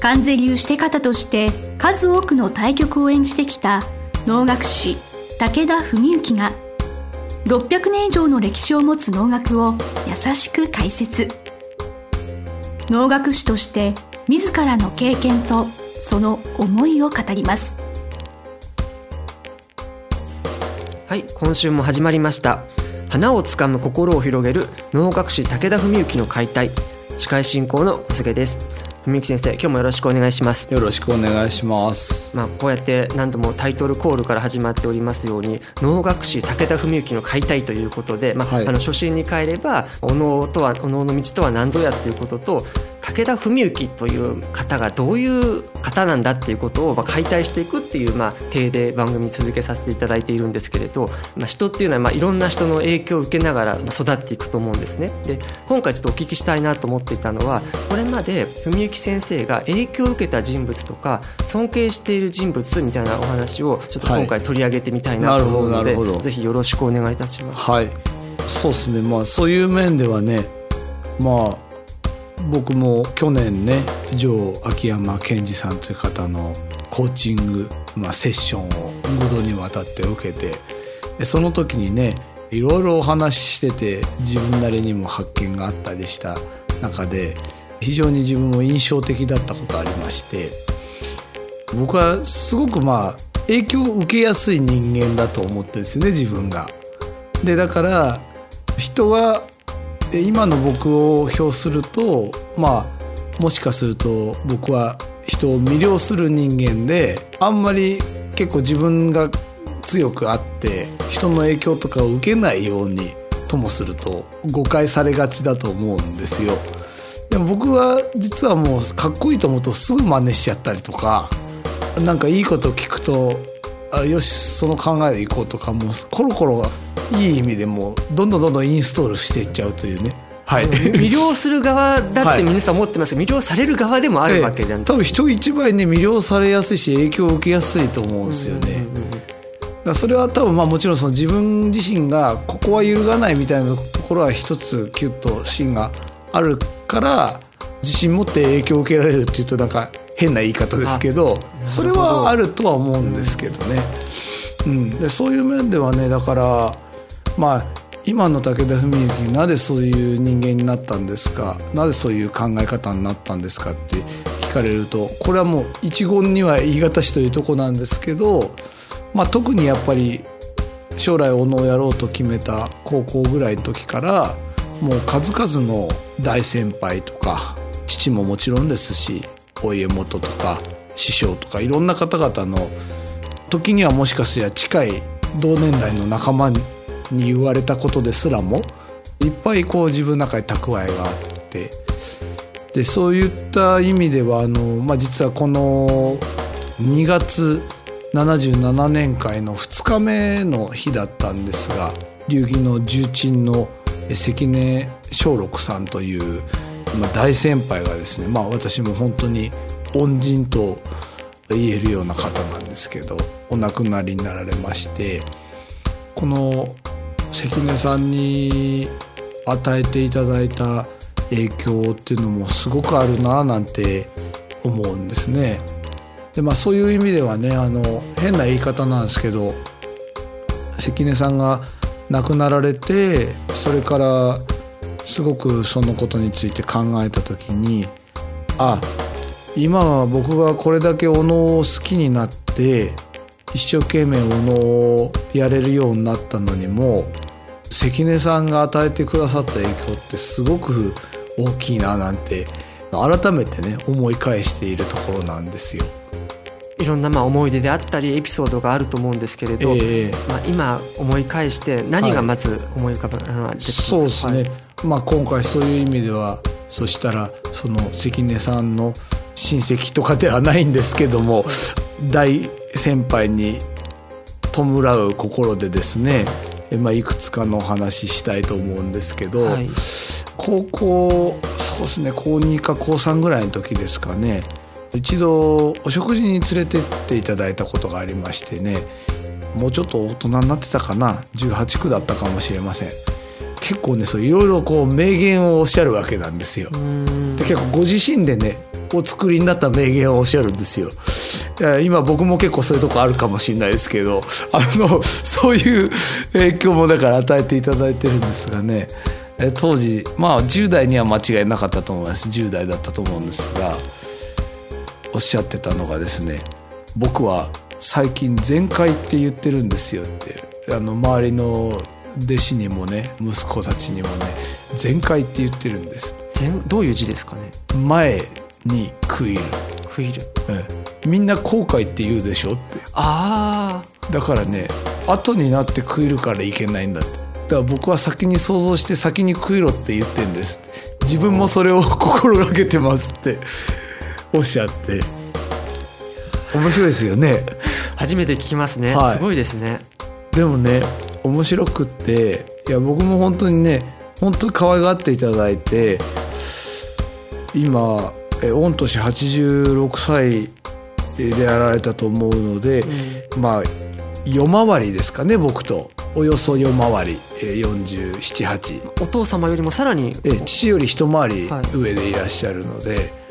関税流して方として数多くの対局を演じてきた能楽師武田文幸が600年以上の歴史を持つ能楽を優しく解説。能楽師として自らの経験とその思いを語ります。はい今週も始まりました。花をつかむ心を広げる能楽師武田文幸の解体。司会進行の小菅です。文幸先生今日もよろしくお願いします。よろしくお願いします。まあこうやって何度もタイトルコールから始まっておりますように能楽師武田文幸の解体ということでまあ、はい、あの初心に帰ればお能とはお能の道とは何ぞやということと武田文幸という方がどういう方なんだっていうことをまあ解体していくっていうまあ体で番組続けさせていただいているんですけれど、まあ、人っていうのはまあいろんな人の影響を受けながら育っていくと思うんですね。で今回ちょっとお聞きしたいなと思っていたのはこれまで文幸先生が影響を受けた人物とか尊敬している人物みたいなお話をちょっと今回取り上げてみたいなと思うので、はい、ぜひよろしくお願いいたします。はいそうですねまあそういう面ではねまあ僕も去年ね城秋山健二さんという方のコーチング、まあ、セッションを5度にわたって受けてでその時にねいろいろお話ししてて自分なりにも発見があったりした中で非常に自分も印象的だったことありまして僕はすごくまあ影響を受けやすい人間だと思ってるんですよね自分が。でだから人はで今の僕を評するとまあもしかすると僕は人を魅了する人間であんまり結構自分が強くあって人の影響とかを受けないようにともすると誤解されがちだと思うんですよ。でも僕は実はもうかっこいいと思うとすぐ真似しちゃったりとかなんかいいこと聞くとあよしその考えでいこうとかもうコロコロいい意味でもどんどんどんどんインストールしていっちゃうというね。はい、魅了する側だって皆さん思ってます、はい、魅了される側でもあるわけじゃん、多分人一倍ね魅了されやすいし影響を受けやすいと思うんですよね。だそれは多分まあもちろんその自分自身がここは揺るがないみたいなところは一つキュッと芯があるから自信持って影響を受けられるっていうとなんか変な言い方ですけどそれはあるとは思うんですけどね。うん、でそういう面ではねだからまあ今の武田文幸なぜそういう人間になったんですか？なぜそういう考え方になったんですかって聞かれるとこれはもう一言には言い難しというとこなんですけど、まあ、特にやっぱり将来お能をやろうと決めた高校ぐらいの時からもう数々の大先輩とか父ももちろんですしお家元とか師匠とかいろんな方々の時にはもしかすりゃ近い同年代の仲間にに言われたことですらもいっぱいこう自分の中に蓄えがあってでそういった意味ではあの、まあ、実はこの2月77年会の2日目の日だったんですが流儀の重鎮の関根松六さんという、まあ、大先輩がですね、まあ、私も本当に恩人と言えるような方なんですけどお亡くなりになられましてこの関根さんに与えていただいた影響っていうのもすごくあるななんて思うんですね。でまあそういう意味ではねあの変な言い方なんですけど関根さんが亡くなられてそれからすごくそのことについて考えた時にあ今は僕がこれだけお能を好きになって一生懸命お能をやれるようになったのにも関根さんが与えてくださった影響ってすごく大きいななんて改めてね思い返しているところなんですよ。いろんなまあ思い出であったりエピソードがあると思うんですけれど、えー、まあ、今思い返して何がまず思い浮かべ、はい、そうですね、はい、まあ、今回そういう意味ではそしたらその関根さんの親戚とかではないんですけども大先輩に弔う心でですね、まあ、いくつかのお話ししたいと思うんですけど、はい、高校そうですね高2か高3ぐらいの時ですかね。一度お食事に連れてっていただいたことがありましてねもうちょっと大人になってたかな18区だったかもしれません。結構ねそういろいろこう名言をおっしゃるわけなんですよ。で結構ご自身でねお作りになった名言をおっしゃるんですよ。今僕も結構そういうとこあるかもしれないですけどあの そういう影響もだから与えていただいてるんですがね。当時まあ10代には間違いなかったと思います。10代だったと思うんですがおっしゃってたのがですね僕は最近全開って言ってるんですよって。あの周りの弟子にもね息子たちにもね全開って言ってるんです。どういう字ですかね？前に食いる。食いる、うん、みんな後悔って言うでしょって。ああ。だからね後になって食いるからいけないんだって。だから僕は先に想像して先に食いろって言ってんです自分もそれを心がけてますって。おっしゃって。面白いですよね。初めて聞きますね、はい、すごいですね。でもね面白くっていや僕も本当にね本当に可愛がっていただいて今え御年86歳でやられたと思うので、うん、まあ夜回りですかね僕と。およそ夜回り。478お父様よりもさらに。父より一回り上でいらっしゃるので、はい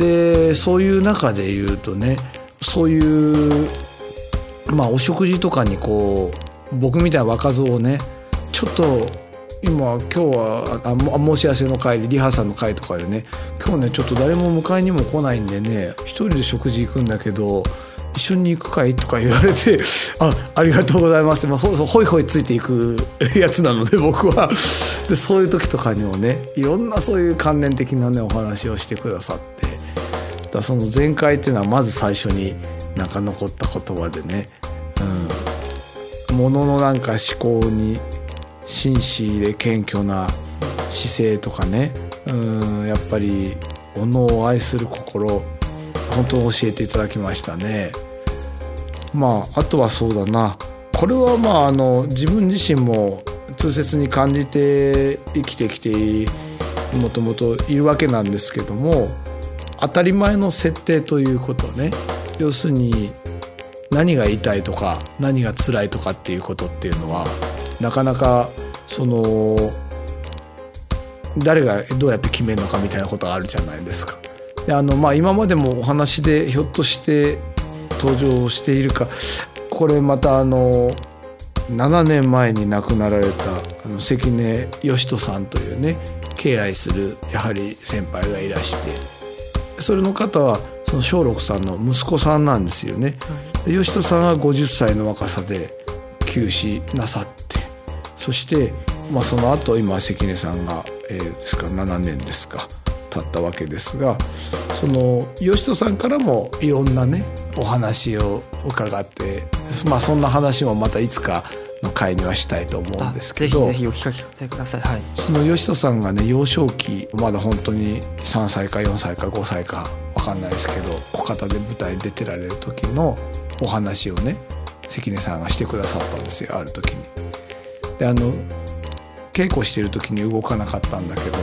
でそういう中で言うとねそういうまあお食事とかにこう僕みたいな若造をねちょっと今今日はあ申し合わせの会リハさんの会とかでね。今日ねちょっと誰も迎えにも来ないんでね。一人で食事行くんだけど一緒に行くかいとか言われて あありがとうございます。まあ、ほほいほいついていく やつなので僕は。でそういう時とかにもねいろんなそういう関連的なねお話をしてくださって。だその前回っていうのはまず最初になんか残った言葉でね、うん、もののなんか思考に真摯で謙虚な姿勢とかね、うん、やっぱりおのを愛する心。本当教えていただきましたね。まああとはそうだな。これはまああの自分自身も痛切に感じて生きてきてもともといるわけなんですけども当たり前の設定ということね。要するに何が言いたいとか何が辛いとかっていうことっていうのはなかなかその誰がどうやって決めるのかみたいなことがあるじゃないですか。であのまあ、今までもお話でひょっとして登場しているかこれまたあの7年前に亡くなられたあの関根義人さんというね敬愛するやはり先輩がいらしてそれの方はその松六さんの息子さんなんですよね、はい、吉人さんは50歳の若さで急死なさってそして、まあ、その後今関根さんが、えー、ですか7年ですか経ったわけですがその吉人さんからもいろんなねお話を伺ってまあそんな話もまたいつかの会にはしたいと思うんですけどぜひぜひお聞かせください、はい、その吉人さんがね幼少期まだ本当に3歳か4歳か5歳か分かんないですけど小型で舞台に出てられる時のお話をね関根さんがしてくださったんですよある時に。であの稽古してる時に動かなかったんだけど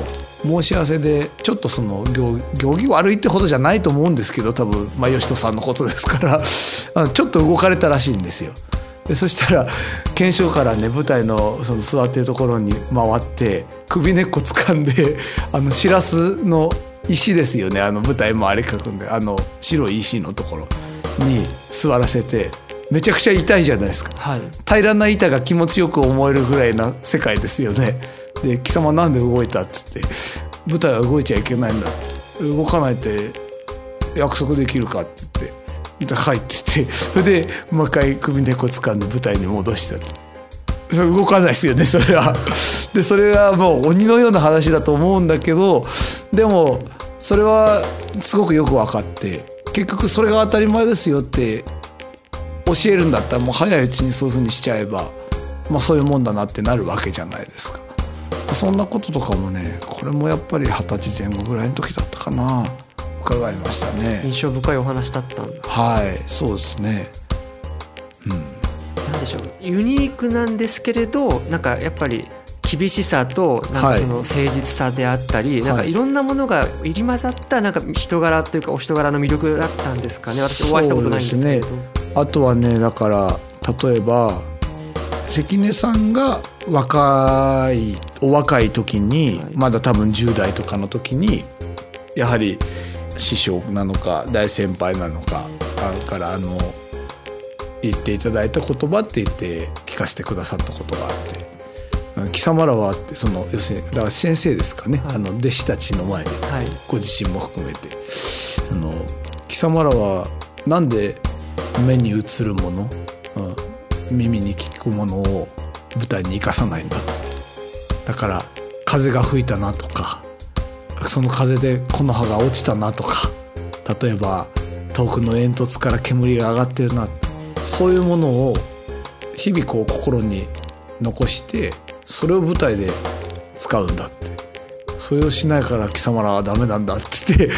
申し合わせでちょっとその行儀悪いってほどじゃないと思うんですけど多分、まあ、吉人さんのことですから ちょっと動かれたらしいんですよ。でそしたら検証からね舞台のその座ってるところに回って首根っこ掴んであのしらすの石ですよねあの舞台もあれ書くんであの白い石のところに座らせてめちゃくちゃ痛いじゃないですか、はい、平らな板が気持ちよく思えるぐらいな世界ですよね。で貴様なんで動いたっつって舞台は動いちゃいけないんだ動かないって約束できるかって言って入っててそれでもう一回首根っこ掴んで舞台に戻したとそれ動かないですよねそれは。でそれはもう鬼のような話だと思うんだけどでもそれはすごくよく分かって結局それが当たり前ですよって教えるんだったらもう早いうちにそういうふうにしちゃえば、まあ、そういうもんだなってなるわけじゃないですか。そんなこととかもねこれもやっぱり二十歳前後ぐらいの時だったかな。伺いましたね。印象深いお話だったんだ。はいそうですね。うん。なんでしょう。ユニークなんですけれどなんかやっぱり厳しさとなんかその誠実さであったり、はい、なんかいろんなものが入り混ざったなんか人柄というかお人柄の魅力だったんですかね。私お会いしたことないんですけど、ね、あとはねだから例えば関根さんが若いお若い時に、はい、まだ多分10代とかの時にやはり師匠なのか大先輩なのかからあの言っていただいた言葉って言って聞かせてくださったことがあって貴様らはってその要するにだから先生ですかね、はい、あの弟子たちの前で、はい、ご自身も含めて。あの貴様らはなんで目に映るもの、うん、耳に聞くものを舞台に生かさないんだ。とだから風が吹いたなとかその風で木の葉が落ちたなとか例えば遠くの煙突から煙が上がってるなそういうものを日々こう心に残してそれを舞台で使うんだって。それをしないから貴様らはダメなんだって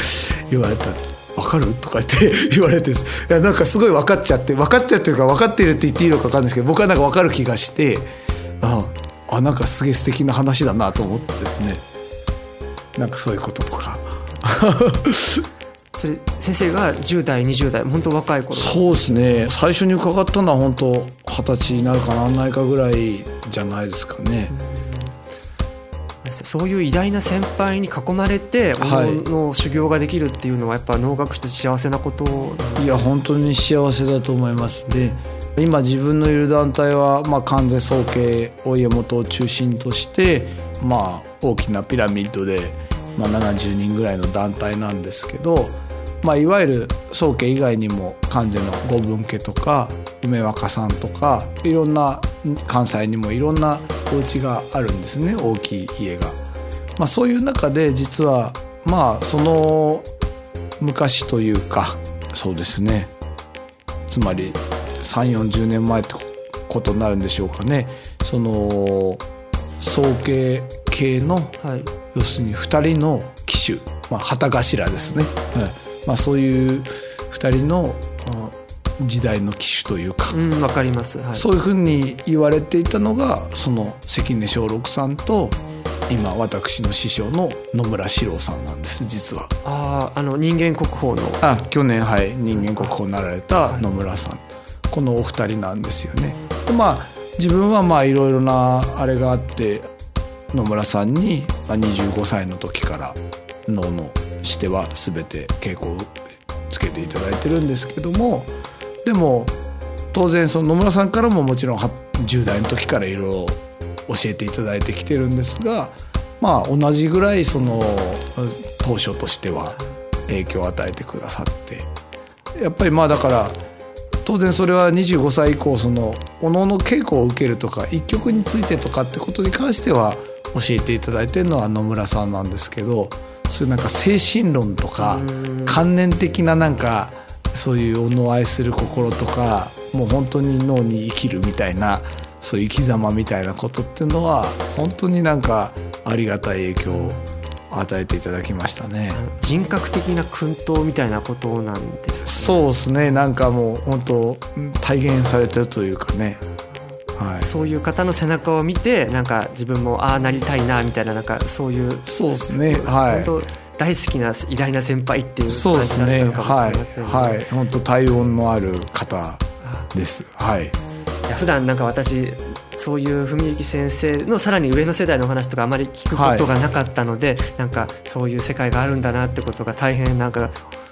言われた。分かる？とか言って言われていやなんかすごい分かっちゃって分かっちゃってるか分かってるって言っていいのか分かんないですけど僕はなんか分かる気がしてああなんかすげえ素敵な話だなと思ってですね。なんかそういうこととか。それ先生が10代20代本当若い頃。そうですね。最初に伺ったのは本当二十歳になるかならないかぐらいじゃないですかね。そういう偉大な先輩に囲まれて、はい、の修行ができるっていうのはやっぱ能楽師と幸せなこと？いや本当に幸せだと思います。で今自分のいる団体は、まあ、完全総計お家元を中心として、まあ、大きなピラミッドで、まあ、70人ぐらいの団体なんですけどまあ、いわゆる宗家以外にも関西の五分家とか梅若さんとかいろんな関西にもいろんなお家があるんですね大きい家が。まあ、そういう中で実はまあその昔というかそうですね。つまり3 4 0年前ってことになるんでしょうかね。その宗家系の、はい、要するに2人の騎手、まあ、旗頭ですね。はいまあ、そういう2人の時代の機種というか、うん、かります、はい、そういうふうに言われていたのがその関根正六さんと今私の師匠の野村史郎さんなんです実は。あああの人間国宝の。あ去年はい人間国宝になられた野村さん、はい、このお二人なんですよね。まあ自分はまあいろいろなあれがあって野村さんに25歳の時から能のしては全て稽古をつけていただいてるんですけどもでも当然その野村さんからももちろん10代の時からいろいろ教えていただいてきてるんですがまあ同じぐらいその当初としては影響を与えてくださってやっぱりまあだから当然それは25歳以降そのおのおの稽古を受けるとか一曲についてとかってことに関しては教えていただいてるのは野村さんなんですけどそういうなんか精神論とか観念的ななんかそういうおのを愛する心とかもう本当に脳に生きるみたいなそういう生き様みたいなことっていうのは本当になんかありがたい影響を与えていただきましたね。人格的な薫陶みたいなことなんですか、ね、そうですね。なんかもう本当体現されてるというかねはい、そういう方の背中を見てなんか自分もああなりたいなみたいななんかそういうそうですね。はい。本当大好きな偉大な先輩っていう感じだったのかもしれませんね。はい、はい、本当体温のある方です。はい。いや普段なんか私そういう文幸先生のさらに上の世代の話とかあまり聞くことがなかったので、はい、なんかそういう世界があるんだなってことが大変なんか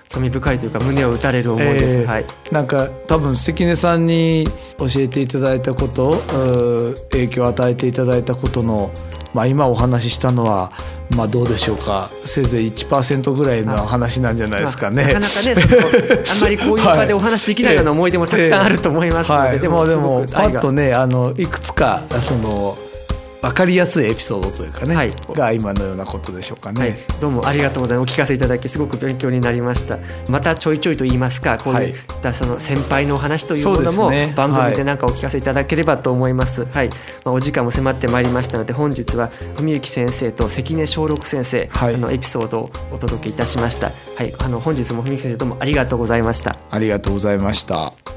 興味深いというか胸を打たれる思いです、えー、はい、なんか多分関根さんに教えていただいたこと影響を与えていただいたことの、まあ、今お話ししたのはまあどうでしょうか。せいぜい1%ぐらいの話なんじゃないですかね。まあ、なかなかねあんまりこういう場でお話できないような思い出もたくさんあると思いますので、はい、でもでもパッとねあのいくつかその分かりやすいエピソードというかね、はい、が今のようなことでしょうかね、はい、どうもありがとうございます。お聞かせいただきすごく勉強になりました。またちょいちょいと言いますかこういったその先輩のお話というものも番組で何かお聞かせいただければと思います、はい、まあ、お時間も迫ってまいりましたので本日は文幸先生と関根小六先生、はい、あのエピソードをお届けいたしました。はい。あの本日も文幸先生どうもありがとうございました。ありがとうございました